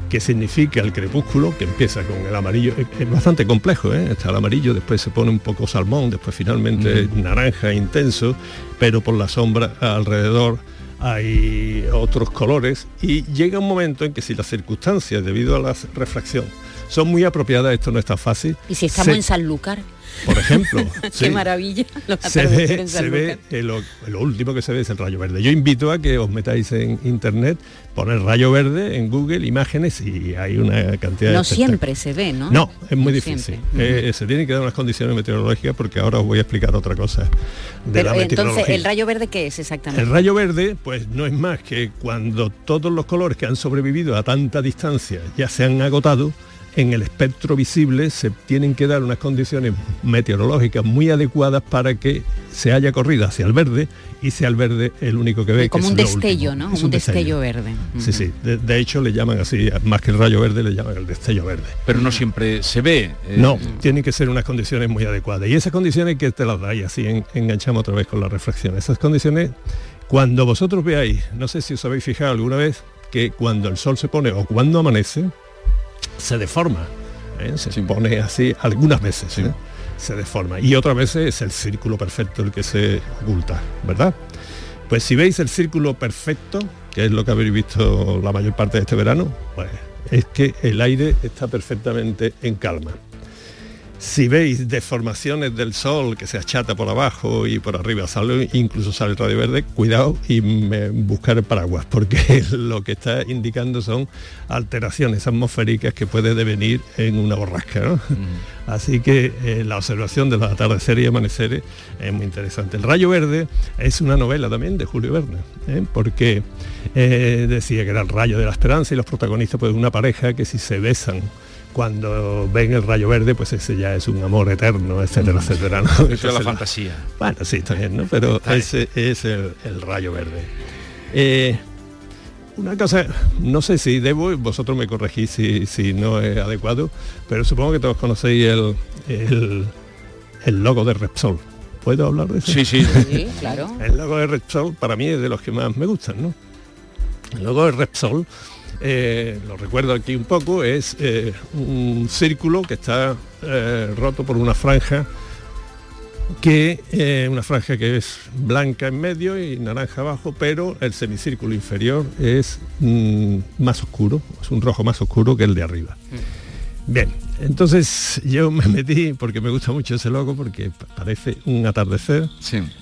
que significa el crepúsculo, que empieza con el amarillo, es, es bastante complejo, ¿eh? está el amarillo, después se pone un poco salmón, después finalmente naranja intenso, pero por la sombra alrededor hay otros colores y llega un momento en que si las circunstancias debido a la refracción son muy apropiadas, esto no es tan fácil. Y si estamos se- en Sanlúcar, por ejemplo, <laughs> qué sí, maravilla. Se ve, en se ve eh, lo, lo último que se ve es el rayo verde. Yo invito a que os metáis en internet, poner rayo verde en Google, imágenes y hay una cantidad de No siempre se ve, ¿no? No, es muy No difícil. Eh, se tienen que dar unas condiciones meteorológicas porque ahora os voy a explicar otra cosa de Pero la entonces. ¿el rayo verde qué es exactamente? El rayo verde, pues no es más que cuando todos los colores que han sobrevivido a tanta distancia ya se han agotado, en el espectro visible se tienen que dar unas condiciones meteorológicas muy adecuadas para que se haya corrido hacia el verde y sea el verde el único que ve. Como que un es lo destello. ¿no? Es un destello verde. Sí, sí. De, de hecho le llaman así, más que el rayo verde le llaman el destello verde. Pero no siempre se ve. eh, No, tienen que ser unas condiciones muy adecuadas. Y esas condiciones que te las da y así en- enganchamos otra vez con la reflexión. Esas condiciones, cuando vosotros veáis, no sé si os habéis fijado alguna vez, que cuando el sol se pone o cuando amanece, se deforma. ¿eh? Se pone así algunas veces. ¿eh? Se deforma. Y otras veces es el círculo perfecto el que se oculta, ¿verdad? Pues si veis el círculo perfecto, que es lo que habéis visto la mayor parte de este verano, pues es que el aire está perfectamente en calma. Si veis deformaciones del sol que se achata por abajo y por arriba sale, incluso sale el radio verde, cuidado y buscar paraguas, porque <laughs> lo que está indicando son alteraciones atmosféricas que puede devenir en una borrasca. ¿no? Así que eh, la observación de los atardeceres y amaneceres es muy interesante. El Rayo Verde es una novela también de Julio Verne, ¿eh? porque eh, decía que era el rayo de la esperanza y los protagonistas pues una pareja que si se besan cuando ven el rayo verde, pues ese ya es un amor eterno, etcétera, etcétera. ¿no? Eso es la fantasía. Bueno, sí, está bien, ¿no? Pero ese es el, el rayo verde. Eh, una cosa, no sé si debo, vosotros me corregís si, si no es adecuado, pero supongo que todos conocéis el, el, el logo de Repsol. ¿Puedo hablar de eso? Sí, sí. Sí, claro. El logo de Repsol para mí es de los que más me gustan, ¿no? El logo de Repsol, eh, lo recuerdo aquí un poco, es eh, un círculo que está eh, roto por una franja que una franja que es blanca en medio y naranja abajo, pero el semicírculo inferior es mm, más oscuro, es un rojo más oscuro que el de arriba. Bien, Entonces yo me metí porque me gusta mucho ese logo porque parece un atardecer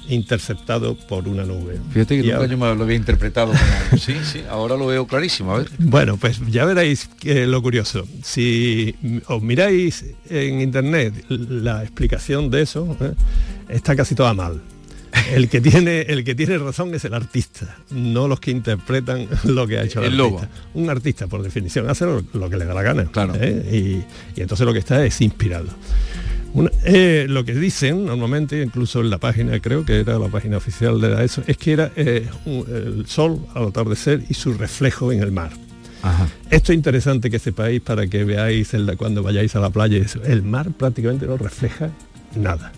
interceptado por una nube. Fíjate que nunca ahora- yo me lo había interpretado como... Sí, <laughs> sí, ahora lo veo clarísimo, a ver. Bueno, pues ya veréis que lo curioso. Si os miráis en internet la explicación de eso, ¿eh? está casi toda mal. El que tiene el que tiene razón es el artista, no los que interpretan lo que ha hecho el, El logo. artista. Un artista, por definición, hace lo, lo que le da la gana. Claro. ¿eh? Y, y entonces lo que está es inspirado. Una- eh, lo que dicen normalmente, incluso en la página, creo que era la página oficial de la ESO, es que era eh, un- el sol al atardecer y su reflejo en el mar. Esto es interesante que sepáis para que veáis el- cuando vayáis a la playa. El mar prácticamente no refleja nada.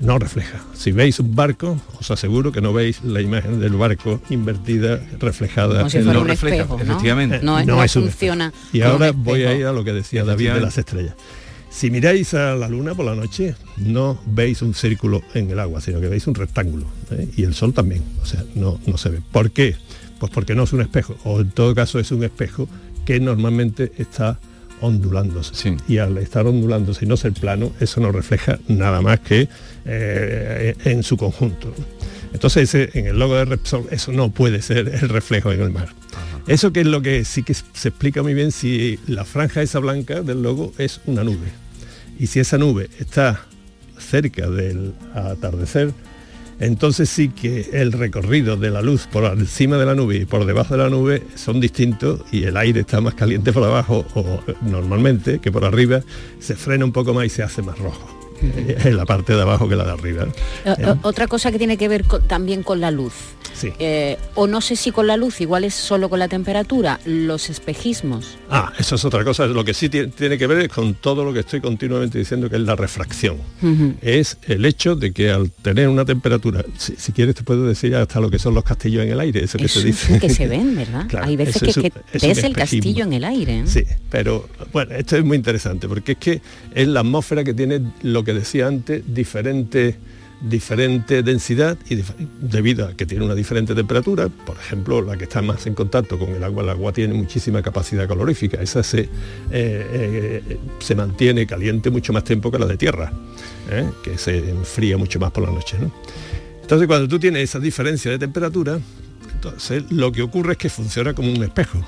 No refleja. Si veis un barco, os aseguro que no veis la imagen del barco invertida, reflejada. Como si fuera lo- un espejo, ¿no? Eh, No, no es un funciona espejo. Y ahora voy a espejo. ir a lo que decía David de las estrellas. Si miráis a la luna por la noche, no veis un círculo en el agua, sino que veis un rectángulo. ¿eh? Y el sol también. O sea, no, no se ve. ¿Por qué? Pues porque no es un espejo. O en todo caso es un espejo que normalmente está ondulándose. Y al estar ondulándose y no ser plano, eso no refleja nada más que eh, en su conjunto. Entonces ese- en el logo de Repsol eso no puede ser el reflejo en el mar. Eso que es lo que sí que se explica muy bien si la franja esa blanca del logo es una nube. Y si esa nube está cerca del atardecer, entonces sí que el recorrido de la luz por encima de la nube y por debajo de la nube son distintos y el aire está más caliente por abajo o normalmente que por arriba se frena un poco más y se hace más rojo <laughs> en la parte de abajo que la de arriba. Eh, eh, Otra cosa que tiene que ver con- también con la luz. Sí. Eh, o no sé si con la luz, igual es solo con la temperatura, los espejismos. Ah, eso es otra cosa. Lo que sí tie- tiene que ver es con todo lo que estoy continuamente diciendo, que es la refracción. Es el hecho de que al tener una temperatura, si, si quieres te puedo decir hasta lo que son los castillos en el aire, eso que Eso se dice. que se <laughs> ven, ¿verdad? Claro, Hay veces eso que, es que es ves el castillo en el aire. ¿eh? Sí, pero bueno, esto es muy interesante porque es que es la atmósfera que tiene lo que decía antes, diferente, diferente densidad y dif- debido a que tiene una diferente temperatura, por ejemplo, la que está más en contacto con el agua, el agua tiene muchísima capacidad calorífica, esa se, eh, eh, se mantiene caliente mucho más tiempo que la de tierra, ¿eh? que se enfría mucho más por la noche. ¿no? Entonces cuando tú tienes esa diferencia de temperatura, entonces lo que ocurre es que funciona como un espejo.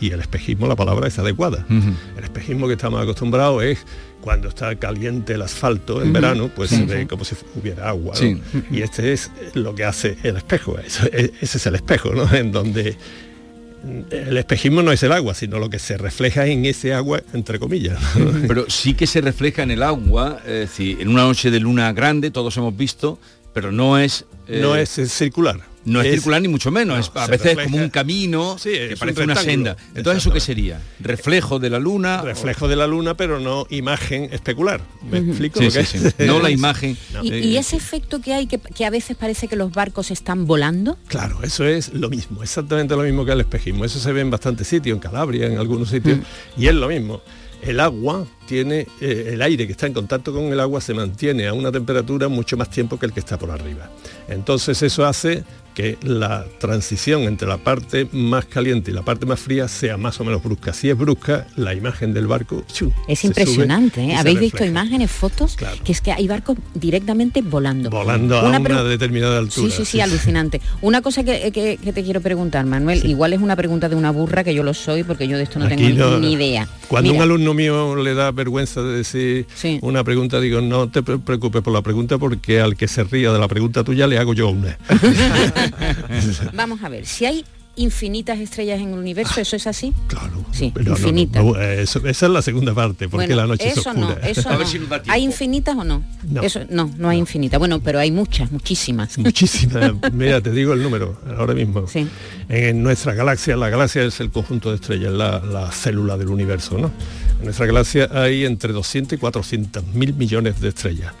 Y el espejismo, la palabra es adecuada. El espejismo que estamos acostumbrados es cuando está caliente el asfalto en verano, pues Sí. se ve como si hubiera agua. ¿no? Sí. Y este es lo que hace el espejo. E- ese es el espejo, ¿no? <laughs> En donde el espejismo no es el agua, sino lo que se refleja en ese agua, entre comillas. Pero sí que se refleja en el agua, es decir, en una noche de luna grande, todos hemos visto, pero no es... eh, no es eh, circular. No es, circular ni mucho menos, no, es, a veces refleja- como un camino que es parece un una senda. Entonces, ¿eso qué sería? ¿Reflejo de la luna? reflejo de la luna, pero no imagen especular. ¿Me Ujú. explico? Sí, lo que sí, es? sí. No la <laughs> imagen. No. Y, y ese efecto que hay, que, que a veces parece que los barcos están volando. Claro, eso es lo mismo, exactamente lo mismo que el espejismo. Eso se ve en bastantes sitios, en Calabria, en algunos sitios, y es lo mismo. El agua tiene, eh, el aire que está en contacto con el agua se mantiene a una temperatura mucho más tiempo que el que está por arriba. Entonces eso hace que la transición entre la parte más caliente y la parte más fría sea más o menos brusca. Si es brusca, la imagen del barco ¡chu! Es impresionante, ¿eh? Habéis visto imágenes, fotos, que es que hay barcos directamente volando. volando a Una determinada altura. Sí, sí, sí, alucinante. Una cosa que, que- que te quiero preguntar, Manuel, igual es una pregunta de una burra, que yo lo soy, porque yo de esto no Aquí tengo no- ni idea. Cuando Mira, un alumno mío le da vergüenza de decir una pregunta, digo, no te pre- preocupes por la pregunta porque al que se ría de la pregunta tuya le hago yo una. <laughs> <laughs> Vamos a ver, si hay infinitas estrellas en el universo, ¿eso es así? Claro. Sí, Pero no, no, infinitas. no, eh, eso- esa es la segunda parte, porque Bueno, la noche es eso no, oscura. eso <laughs> no. ¿Hay infinitas o no? No. Eso, no, no hay infinitas. Bueno, pero hay muchas, muchísimas. <laughs> Muchísimas. Mira, te digo el número ahora mismo. Sí. En nuestra galaxia, la galaxia es el conjunto de estrellas, la, la célula del universo, ¿no? En nuestra galaxia hay entre 200 y 400 mil millones de estrellas.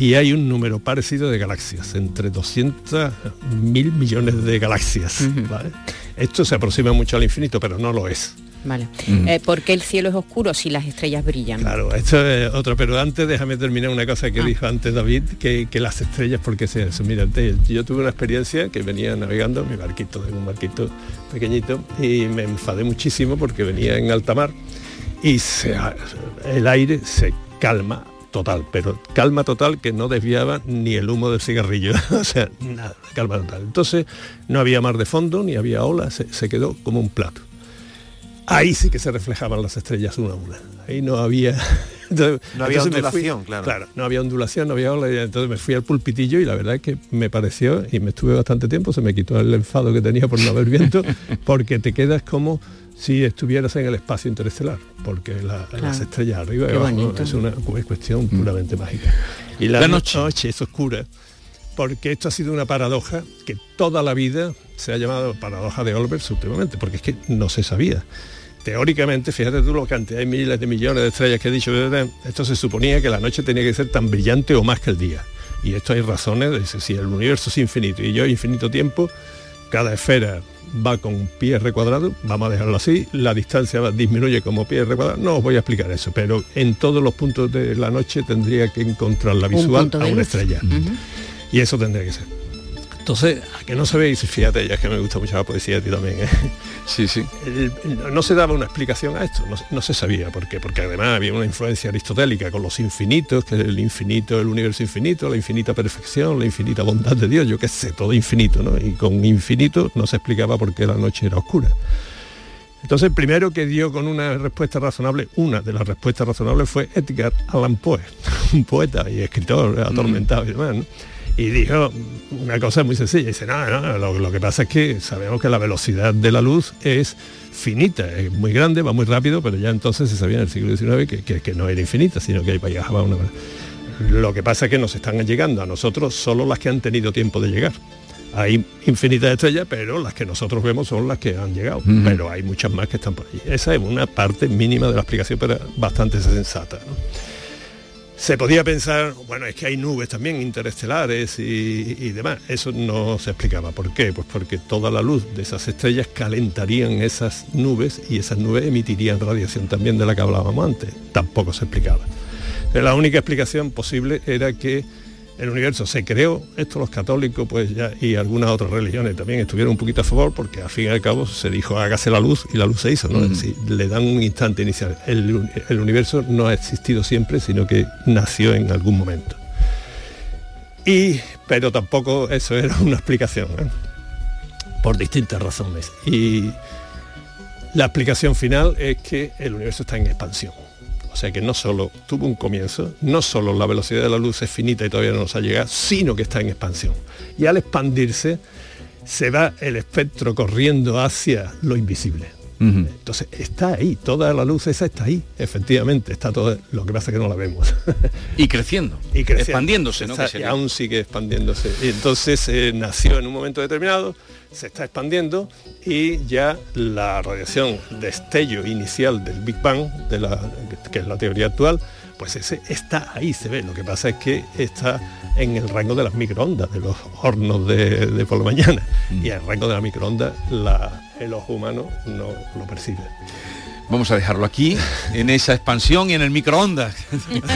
Y hay un número parecido de galaxias, entre 200 mil millones de galaxias. ¿vale? Esto se aproxima mucho al infinito, pero no lo es. Vale. Eh, ¿Por qué el cielo es oscuro si las estrellas brillan? Claro, esto es otro, pero antes déjame terminar una cosa que dijo antes David, que, que las estrellas, porque se eso? Mira, te- yo tuve una experiencia que venía navegando mi barquito, en un barquito pequeñito, y me enfadé muchísimo porque venía en alta mar y se, el aire se calma total, pero calma total que no desviaba ni el humo del cigarrillo, <laughs> o sea, nada, calma total. Entonces no había mar de fondo, ni había olas, se, se quedó como un plato. Ahí sí que se reflejaban las estrellas una a una. Ahí no había... <laughs> Entonces, No había ondulación, fui- claro. Claro, no había ondulación, no había ola, y entonces me fui al pulpitillo y la verdad es que me pareció, y me estuve bastante tiempo, se me quitó el enfado que tenía por no haber viento, <laughs> porque te quedas como si estuvieras en el espacio interestelar, porque la- Claro. las estrellas arriba y abajo es una cu- cuestión puramente mágica. Y la, La noche. noche. es oscura, porque esto ha sido una paradoja que toda la vida se ha llamado paradoja de Olbers últimamente, porque es que no se sabía. Teóricamente, fíjate tú lo cantidad de miles de millones de estrellas que he dicho, esto se suponía que la noche tenía que ser tan brillante o más que el día. Y esto hay razones, dice, si el universo es infinito y yo infinito tiempo, cada esfera va con pi r cuadrado, vamos a dejarlo así, la distancia va- disminuye como pi r cuadrado, no os voy a explicar eso, pero en todos los puntos de la noche tendría que encontrar la visual a una luz. estrella. Y eso tendría que ser. Entonces, a que no sabéis, fíjate, ya es que me gusta mucho la poesía a ti también. ¿eh? Sí, sí. El- no se daba una explicación a esto, no, se- no se sabía por qué, porque además había una influencia aristotélica con los infinitos, que el infinito, el universo infinito, la infinita perfección, la infinita bondad de Dios, yo qué sé, todo infinito, ¿no? Y con infinito no se explicaba por qué la noche era oscura. Entonces, el primero que dio con una respuesta razonable, una de las respuestas razonables fue Edgar Allan Poe, <laughs> un poeta y escritor atormentado y demás, ¿no? Y dijo una cosa muy sencilla, dice, no, no, lo, lo que pasa es que sabemos que la velocidad de la luz es finita, es muy grande, va muy rápido, pero ya entonces se sabía en el siglo XIX que, que- que no era infinita, sino que viajaba a una... Lo que pasa es que nos están llegando a nosotros solo las que han tenido tiempo de llegar. Hay infinitas estrellas, pero las que nosotros vemos son las que han llegado. Pero hay muchas más que están por allí. Esa es una parte mínima de la explicación, pero bastante sensata. ¿no? Se podía pensar, bueno, es que hay nubes también interestelares y, y demás. Eso no se explicaba. ¿Por qué? Pues porque toda la luz de esas estrellas calentarían esas nubes y esas nubes emitirían radiación también de la que hablábamos antes. Tampoco se explicaba. La única explicación posible era que el universo se creó, esto los católicos pues ya y algunas otras religiones también estuvieron un poquito a favor porque al fin y al cabo se dijo hágase la luz y la luz se hizo, ¿no? Ujú. Es decir, le dan un instante inicial. El, el universo no ha existido siempre, sino que nació en algún momento. Y, pero tampoco eso era una explicación, ¿eh? por distintas razones. Y la explicación final es que el universo está en expansión. Sea que no solo tuvo un comienzo, no solo la velocidad de la luz es finita y todavía no nos ha llegado, sino que está en expansión. Y al expandirse se va el espectro corriendo hacia lo invisible. Entonces está ahí, toda la luz esa está ahí, efectivamente, está todo, lo que pasa es que no la vemos. <laughs> Y creciendo. y creciendo. Expandiéndose, ¿no? Está- Que y aún sigue expandiéndose. Y entonces eh, nació en un momento determinado, se está expandiendo y ya la radiación destello inicial del Big Bang, de la, que es la teoría actual, pues ese está ahí, se ve. Lo que pasa es que está en el rango de las microondas, de los hornos de, de por la mañana. Mm. Y el rango de la microonda la- el ojo humano no lo percibe. Vamos a dejarlo aquí, en esa expansión y en el microondas. <laughs>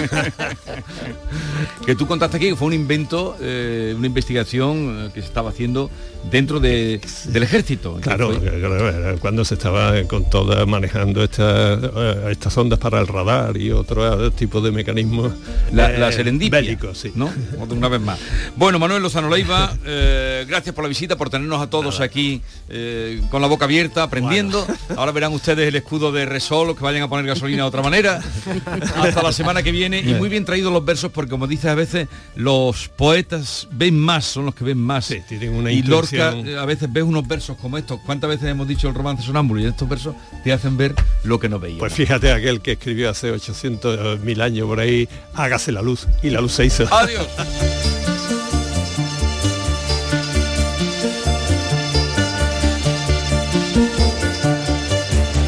que tú contaste aquí que fue un invento, eh, una investigación eh, que se estaba haciendo dentro de- del ejército. Claro, era cuando se estaba con todas manejando estas eh, estas ondas para el radar y otro tipo de mecanismos La, eh, la serendipia, bélicos, sí. ¿no? Una vez más. Bueno, Manuel Lozano Leiva, <laughs> eh, gracias por la visita, por tenernos a todos aquí eh, con la boca abierta, aprendiendo. Ahora verán ustedes el escudo de Resol, los que vayan a poner gasolina de otra manera. <laughs> Hasta la semana que viene. Y muy bien traídos los versos, porque como dices a veces, los poetas ven más, son los que ven más. tienen una y Lorca, intuición. eh, a veces ves unos versos como estos. ¿Cuántas veces hemos dicho el romance sonámbulo? Y estos versos te hacen ver lo que no veíamos. Pues fíjate aquel que escribió hace 800 mil años por ahí, hágase la luz y la luz se hizo. Adiós. <laughs>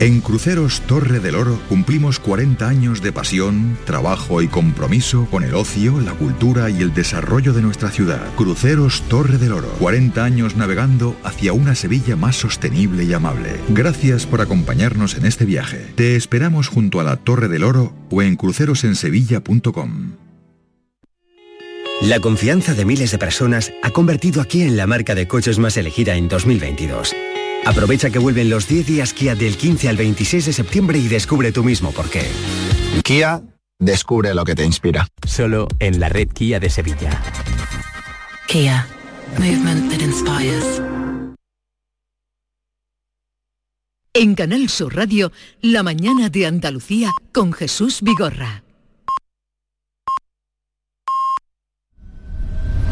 En Cruceros Torre del Oro cumplimos 40 años de pasión, trabajo y compromiso con el ocio, la cultura y el desarrollo de nuestra ciudad. Cruceros Torre del Oro, 40 años navegando hacia una Sevilla más sostenible y amable. Gracias por acompañarnos en este viaje. Te esperamos junto a la Torre del Oro o en crucerosensevilla.com. La confianza de miles de personas ha convertido a Kia en la marca de coches más elegida en 2022. Aprovecha que vuelven los 10 días Kia del 15 al 26 de septiembre y descubre tú mismo por qué. Kia, descubre lo que te inspira. Solo en la red Kia de Sevilla. Kia. Movement that inspires. En Canal Sur Radio, La mañana de Andalucía con Jesús Vigorra.